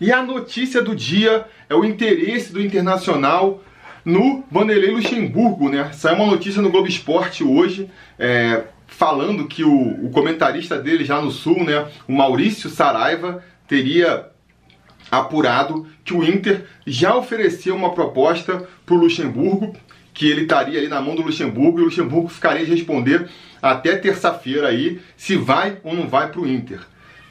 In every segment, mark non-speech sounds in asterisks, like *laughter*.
E a notícia do dia é o interesse do Internacional no Vanderlei Luxemburgo, né? Saiu uma notícia no Globo Esporte hoje, é, falando que o, o, comentarista dele já no Sul, né, o Maurício Saraiva, teria apurado que o Inter já ofereceu uma proposta para o Luxemburgo, que ele estaria ali na mão do Luxemburgo e o Luxemburgo ficaria de responder até terça-feira aí se vai ou não vai para o Inter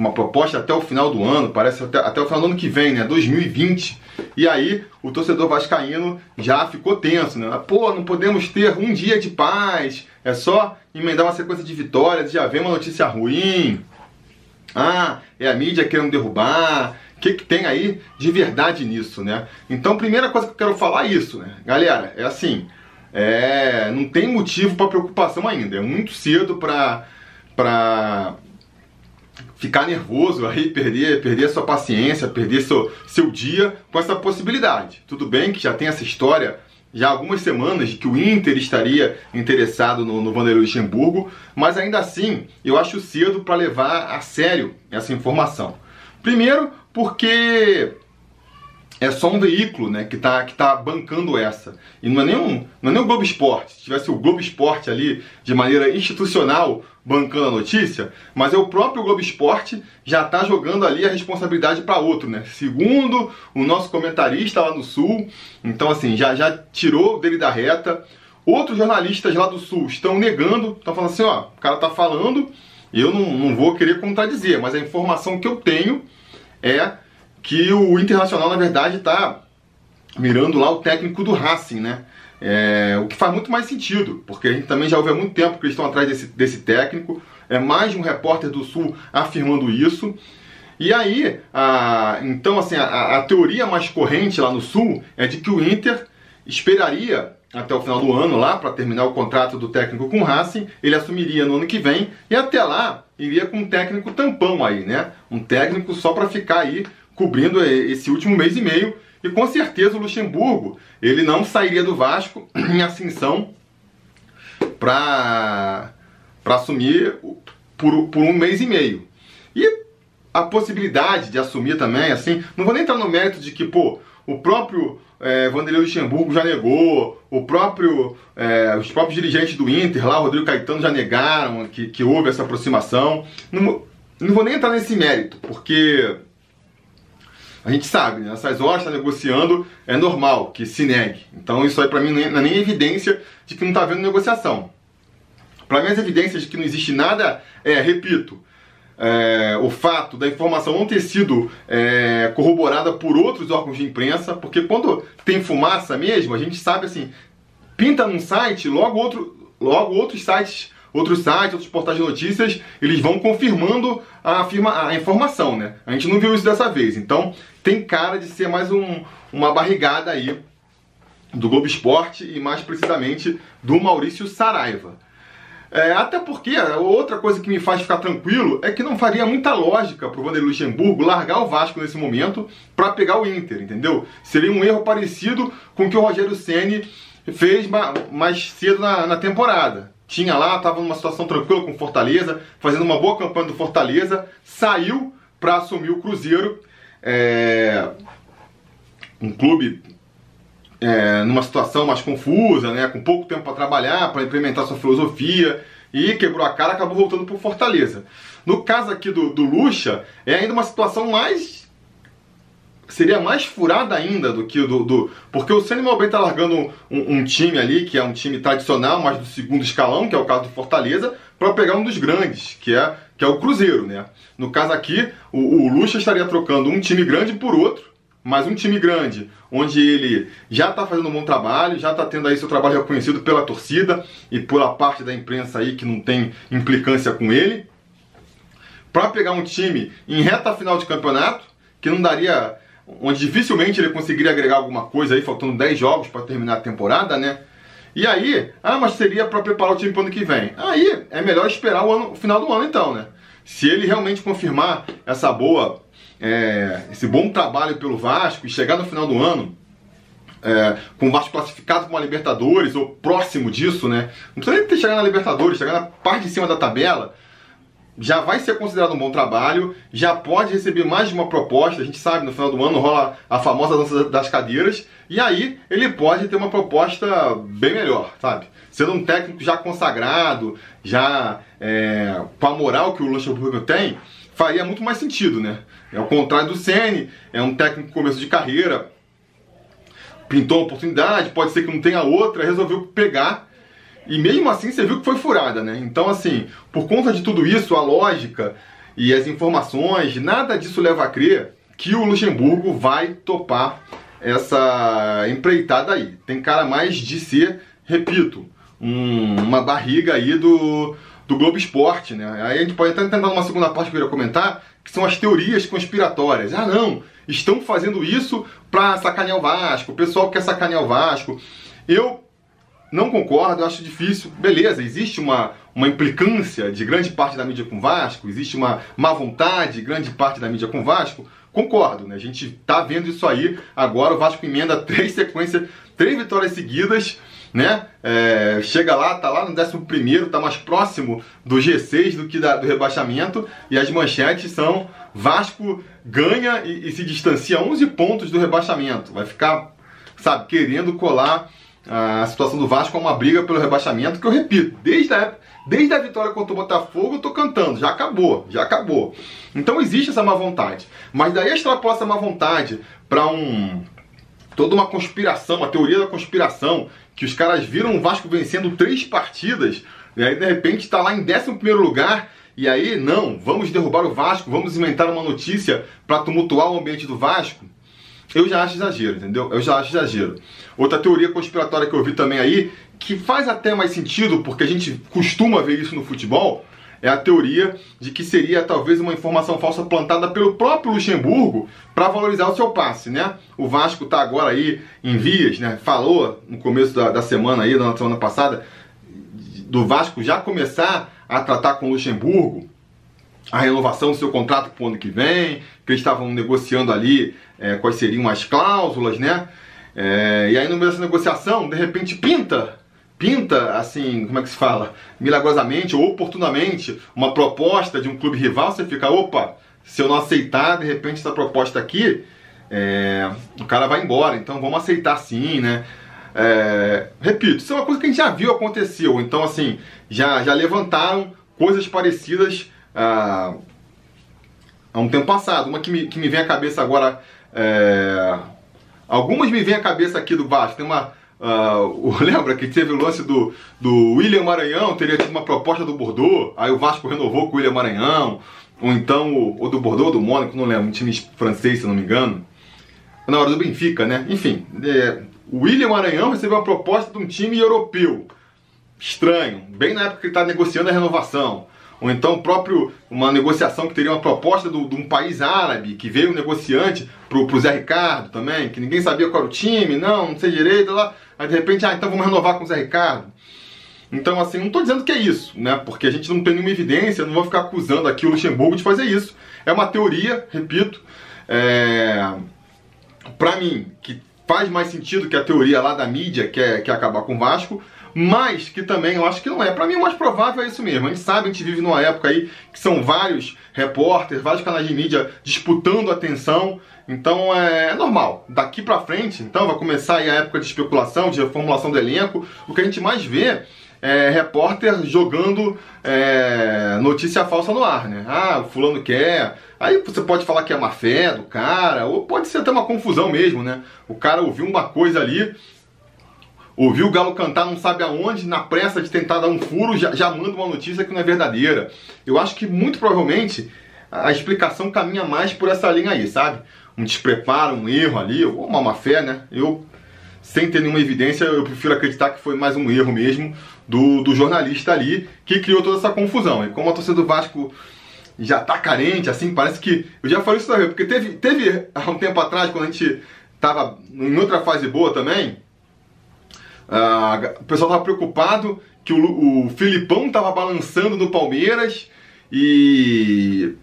uma proposta até o final do ano, parece até, até o final do ano que vem, né? 2020. E aí o torcedor vascaíno já ficou tenso, né? Pô, não podemos ter um dia de paz, é só emendar uma sequência de vitórias, já vem uma notícia ruim. Ah, é a mídia querendo derrubar. O que, que tem aí de verdade nisso, né? Então, primeira coisa que eu quero falar é isso, né? Galera, é assim, é, não tem motivo para preocupação ainda. É muito cedo para para ficar nervoso aí, perder, perder a sua paciência, perder seu, seu dia com essa possibilidade. Tudo bem que já tem essa história já há algumas semanas de que o Inter estaria interessado no, no Vanderlei Luxemburgo, mas ainda assim eu acho cedo para levar a sério essa informação. Primeiro, porque é só um veículo né, que está que tá bancando essa. E não é, nem um, não é nem o Globo Esporte. Se tivesse o Globo Esporte ali de maneira institucional bancando a notícia, mas é o próprio Globo Esporte já está jogando ali a responsabilidade para outro, né? Segundo o nosso comentarista lá no Sul, então assim, já, já tirou dele da reta. Outros jornalistas lá do Sul estão negando, estão falando assim, ó, o cara está falando, eu não, não vou querer contradizer, mas a informação que eu tenho é que o Internacional, na verdade, está mirando lá o técnico do Racing, né? É, o que faz muito mais sentido, porque a gente também já ouve há muito tempo que eles estão atrás desse, desse técnico. É mais de um repórter do Sul afirmando isso. E aí, a, então, assim, a, a teoria mais corrente lá no Sul é de que o Inter esperaria até o final do ano lá para terminar o contrato do técnico com o Racing, ele assumiria no ano que vem e até lá iria com um técnico tampão aí, né? Um técnico só para ficar aí cobrindo esse último mês e meio. E com certeza o Luxemburgo ele não sairia do Vasco *clears throat* em ascensão para assumir por, por um mês e meio. E a possibilidade de assumir também, assim, não vou nem entrar no mérito de que, pô, o próprio é, Vanderlei Luxemburgo já negou, o próprio, é, os próprios dirigentes do Inter, lá, Rodrigo Caetano, já negaram que, que houve essa aproximação. Não, não vou nem entrar nesse mérito, porque a gente sabe, né? Essas horas está negociando, é normal que se negue. Então isso aí para mim não é nem evidência de que não está havendo negociação. Para mim as evidências de que não existe nada é, repito, é, o fato da informação não ter sido é, corroborada por outros órgãos de imprensa, porque quando tem fumaça mesmo, a gente sabe assim, pinta num site, logo, outro, logo outros sites outros sites, outros portais de notícias, eles vão confirmando a, afirma, a informação, né? A gente não viu isso dessa vez. Então, tem cara de ser mais um, uma barrigada aí do Globo Esporte e mais precisamente do Maurício Saraiva. É, até porque outra coisa que me faz ficar tranquilo é que não faria muita lógica para o Vanderlei Luxemburgo largar o Vasco nesse momento para pegar o Inter, entendeu? Seria um erro parecido com o que o Rogério Ceni fez mais cedo na, na temporada tinha lá, estava numa situação tranquila com Fortaleza, fazendo uma boa campanha do Fortaleza, saiu para assumir o Cruzeiro, é, um clube é, numa situação mais confusa, né, com pouco tempo para trabalhar, para implementar sua filosofia, e quebrou a cara acabou voltando para Fortaleza. No caso aqui do, do Lucha, é ainda uma situação mais seria mais furada ainda do que do. do porque o Ceni Malbem está largando um, um, time ali, que é um time tradicional, mas do segundo escalão, que é o caso do Fortaleza, para pegar um dos grandes, que é, que é o Cruzeiro, né? No caso aqui, o, o Lucha estaria trocando um time grande por outro, mas um time grande, onde ele já está fazendo um bom trabalho, já está tendo aí seu trabalho reconhecido pela torcida e pela parte da imprensa aí que não tem implicância com ele, para pegar um time em reta final de campeonato, que não daria onde dificilmente ele conseguiria agregar alguma coisa aí, faltando 10 jogos para terminar a temporada, né? E aí, ah, mas seria para preparar o time para o ano que vem. Aí é melhor esperar o, ano, o final do ano então, né? Se ele realmente confirmar essa boa, é, esse bom trabalho pelo Vasco e chegar no final do ano é, com o Vasco classificado para uma Libertadores ou próximo disso, né? Não precisa nem ter chegado na Libertadores, chegar na parte de cima da tabela, já vai ser considerado um bom trabalho, já pode receber mais de uma proposta. A gente sabe, no final do ano rola a famosa dança das cadeiras, e aí ele pode ter uma proposta bem melhor, sabe? Sendo um técnico já consagrado, já é, com a moral que o Luxemburgo tem, faria muito mais sentido, né? É o contrário do Ceni, é um técnico com começo de carreira, pintou uma oportunidade, pode ser que não tenha outra, resolveu pegar e mesmo assim você viu que foi furada, né? Então, assim, por conta de tudo isso, a lógica e as informações, nada disso leva a crer que o Luxemburgo vai topar essa empreitada aí. Tem cara mais de ser, repito, um, uma barriga aí do, do Globo Esporte, né? Aí a gente pode até tentar uma segunda parte que eu queria comentar, que são as teorias conspiratórias. Ah, não, estão fazendo isso pra sacanear o Vasco, o pessoal quer sacanear o Vasco. Eu não concordo, eu acho difícil. Beleza, existe uma, uma implicância de grande parte da mídia com Vasco, existe uma má vontade de grande parte da mídia com Vasco. Concordo, né? A gente tá vendo isso aí. Agora o Vasco emenda *laughs* três sequências, três vitórias seguidas, né? É, chega lá, tá lá no 11, tá mais próximo do G6 do que da, do rebaixamento. E as manchetes são: Vasco ganha e, e se distancia 11 pontos do rebaixamento. Vai ficar, sabe, querendo colar a situação do Vasco é uma briga pelo rebaixamento, que eu repito, desde a, época, desde a vitória contra o Botafogo eu tô cantando, já acabou, já acabou. Então existe essa má vontade. Mas daí extrapola essa má vontade para um toda uma conspiração, uma teoria da conspiração, que os caras viram o Vasco vencendo três partidas, e aí de repente está lá em 11 primeiro lugar, e aí, não, vamos derrubar o Vasco, vamos inventar uma notícia para tumultuar o ambiente do Vasco eu já acho exagero, entendeu? Eu já acho exagero. Outra teoria conspiratória que eu vi também aí, que faz até mais sentido, porque a gente costuma ver isso no futebol, é a teoria de que seria talvez uma informação falsa plantada pelo próprio Luxemburgo para valorizar o seu passe, né? O Vasco está agora aí em vias, né? Falou no começo da, da semana aí, da semana passada, do Vasco já começar a tratar com o Luxemburgo a renovação do seu contrato para o ano que vem, que eles estavam negociando ali é, quais seriam as cláusulas, né? É, e aí no meio dessa negociação, de repente pinta, pinta assim, como é que se fala? Milagrosamente ou oportunamente, uma proposta de um clube rival, você fica, opa, se eu não aceitar, de repente essa proposta aqui, é, o cara vai embora, então vamos aceitar sim, né? É, repito, isso é uma coisa que a gente já viu aconteceu, então assim, já, já levantaram coisas parecidas há, há um tempo passado. Uma que me, que me vem à cabeça agora. É, algumas me vêm à cabeça aqui do Vasco. Tem uma. Uh, *laughs* lembra que teve o lance do, do William Maranhão, teria tido uma proposta do Bordeaux, aí o Vasco renovou com o William Maranhão, ou então o, do Bordeaux ou do Mônaco, não lembro, um time francês, se não me engano. Na hora do Benfica, né? Enfim, é, o William Maranhão recebeu uma proposta de um time europeu. Estranho, bem na época que ele está negociando a renovação ou então próprio uma negociação que teria uma proposta do, de um país árabe, que veio um negociante pro, pro Zé Ricardo também, que ninguém sabia qual era o time, não, não sei direito, lá, aí de repente, ah, então vamos renovar com o Zé Ricardo. Então, assim, não estou dizendo que é isso, né? Porque a gente não tem nenhuma evidência, não vou ficar acusando aqui o Luxemburgo de fazer isso. É uma teoria, repito, é... para mim, que faz mais sentido que a teoria lá da mídia, que é, que é acabar com o Vasco, mas que também eu acho que não é. Para mim, o mais provável é isso mesmo. A gente sabe, a gente vive numa época aí que são vários repórteres, vários canais de mídia disputando atenção. Então é, é normal. Daqui para frente, então vai começar aí a época de especulação, de reformulação do elenco. O que a gente mais vê é repórter jogando é, notícia falsa no ar, né? Ah, o fulano quer. Aí você pode falar que é má fé do cara, ou pode ser até uma confusão mesmo, né? O cara ouviu uma coisa ali ouviu o Galo cantar não sabe aonde, na pressa de tentar dar um furo, já, já manda uma notícia que não é verdadeira. Eu acho que muito provavelmente a explicação caminha mais por essa linha aí, sabe? Um despreparo, um erro ali, ou uma má fé, né? Eu, sem ter nenhuma evidência, eu prefiro acreditar que foi mais um erro mesmo do, do jornalista ali que criou toda essa confusão. E como a torcida do Vasco já tá carente, assim, parece que. Eu já falei isso também, porque teve, teve há um tempo atrás, quando a gente tava em outra fase boa também, ah, o pessoal estava preocupado que o, o Filipão estava balançando no Palmeiras e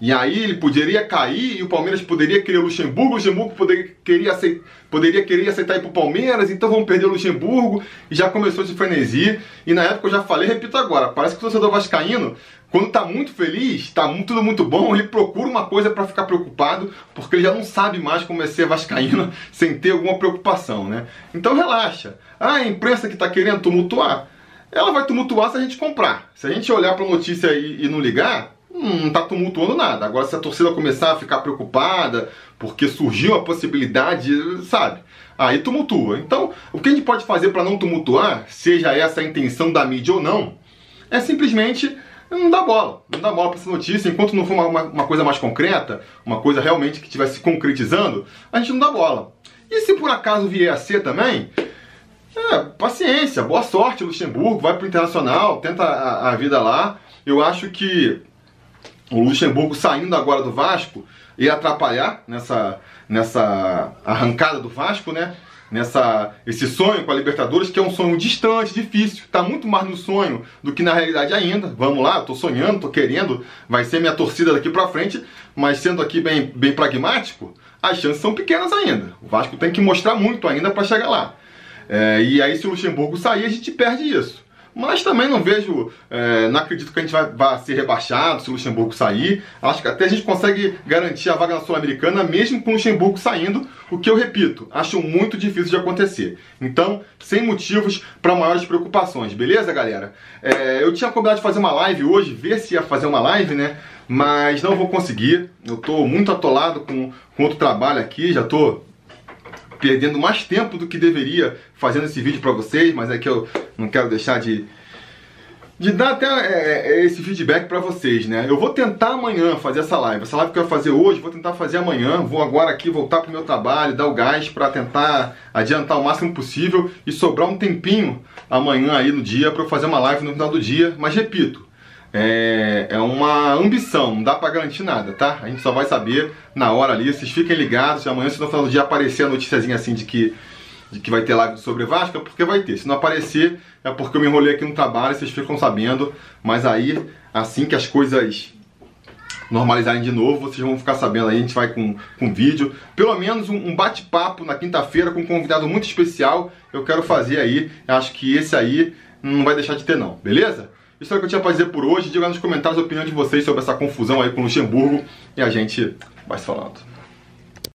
e aí ele poderia cair e o Palmeiras poderia querer o Luxemburgo, o Luxemburgo poderia, aceitar, poderia querer aceitar ir para o Palmeiras, então vamos perder o Luxemburgo. E já começou esse frenesi. E na época eu já falei, repito agora, parece que o torcedor vascaíno quando está muito feliz, está tudo muito bom, ele procura uma coisa para ficar preocupado, porque ele já não sabe mais como é ser vascaíno *laughs* sem ter alguma preocupação, né? Então relaxa. Ah, a imprensa que está querendo tumultuar, ela vai tumultuar se a gente comprar. Se a gente olhar para notícia e, e não ligar, não está tumultuando nada. Agora, se a torcida começar a ficar preocupada porque surgiu a possibilidade, sabe? Aí tumultua. Então, o que a gente pode fazer para não tumultuar, seja essa a intenção da mídia ou não, é simplesmente não dá bola. Não dá bola para essa notícia. Enquanto não for uma, uma, uma, coisa mais concreta, uma coisa realmente que estivesse se concretizando, a gente não dá bola. E se por acaso vier a ser também, é, paciência, boa sorte, Luxemburgo, vai pro Internacional, tenta a, a vida lá. Eu acho que o Luxemburgo saindo agora do Vasco ia atrapalhar nessa, nessa arrancada do Vasco, né? nessa esse sonho com a Libertadores, que é um sonho distante, difícil, está muito mais no sonho do que na realidade ainda. Vamos lá, estou sonhando, estou querendo, vai ser minha torcida daqui para frente, mas sendo aqui bem, bem pragmático, as chances são pequenas ainda. O Vasco tem que mostrar muito ainda para chegar lá. É, e aí, se o Luxemburgo sair, a gente perde isso. Mas também não vejo, é, não acredito que a gente vai, vai, ser rebaixado se o Luxemburgo sair. Acho que até a gente consegue garantir a vaga na Sul-Americana, mesmo com o Luxemburgo saindo, o que eu repito, acho muito difícil de acontecer. Então, sem motivos para maiores preocupações, beleza, galera? É, eu tinha combinado de fazer uma live hoje, ver se ia fazer uma live, né? Mas não vou conseguir. Eu estou muito atolado com, com outro trabalho aqui, já estou perdendo mais tempo do que deveria fazendo esse vídeo para vocês, mas é que eu não quero deixar de, de dar até é, é esse feedback para vocês, né? Eu vou tentar amanhã fazer essa live. Essa live que eu vou fazer hoje, vou tentar fazer amanhã. Vou agora aqui voltar pro meu trabalho, dar o gás para tentar adiantar o máximo possível e sobrar um tempinho amanhã aí no dia para eu fazer uma live no final do dia. Mas repito, é, é uma ambição, não dá para garantir nada, tá? A gente só vai saber na hora ali. Vocês fiquem ligados. Amanhã, se no final do dia aparecer a noticiazinha assim de que, de que vai ter live sobre Vasco, é porque vai ter. Se não aparecer, é porque eu me enrolei aqui no trabalho, vocês ficam sabendo. Mas aí, assim que as coisas normalizarem de novo, vocês vão ficar sabendo aí, a gente vai com, com vídeo. Pelo menos um, um bate-papo na quinta-feira com um convidado muito especial. Eu quero fazer aí. Acho que esse aí não vai deixar de ter, não, beleza? Isso é o que eu tinha pra dizer por hoje. Diga nos comentários a opinião de vocês sobre essa confusão aí com o Luxemburgo e a gente vai se falando.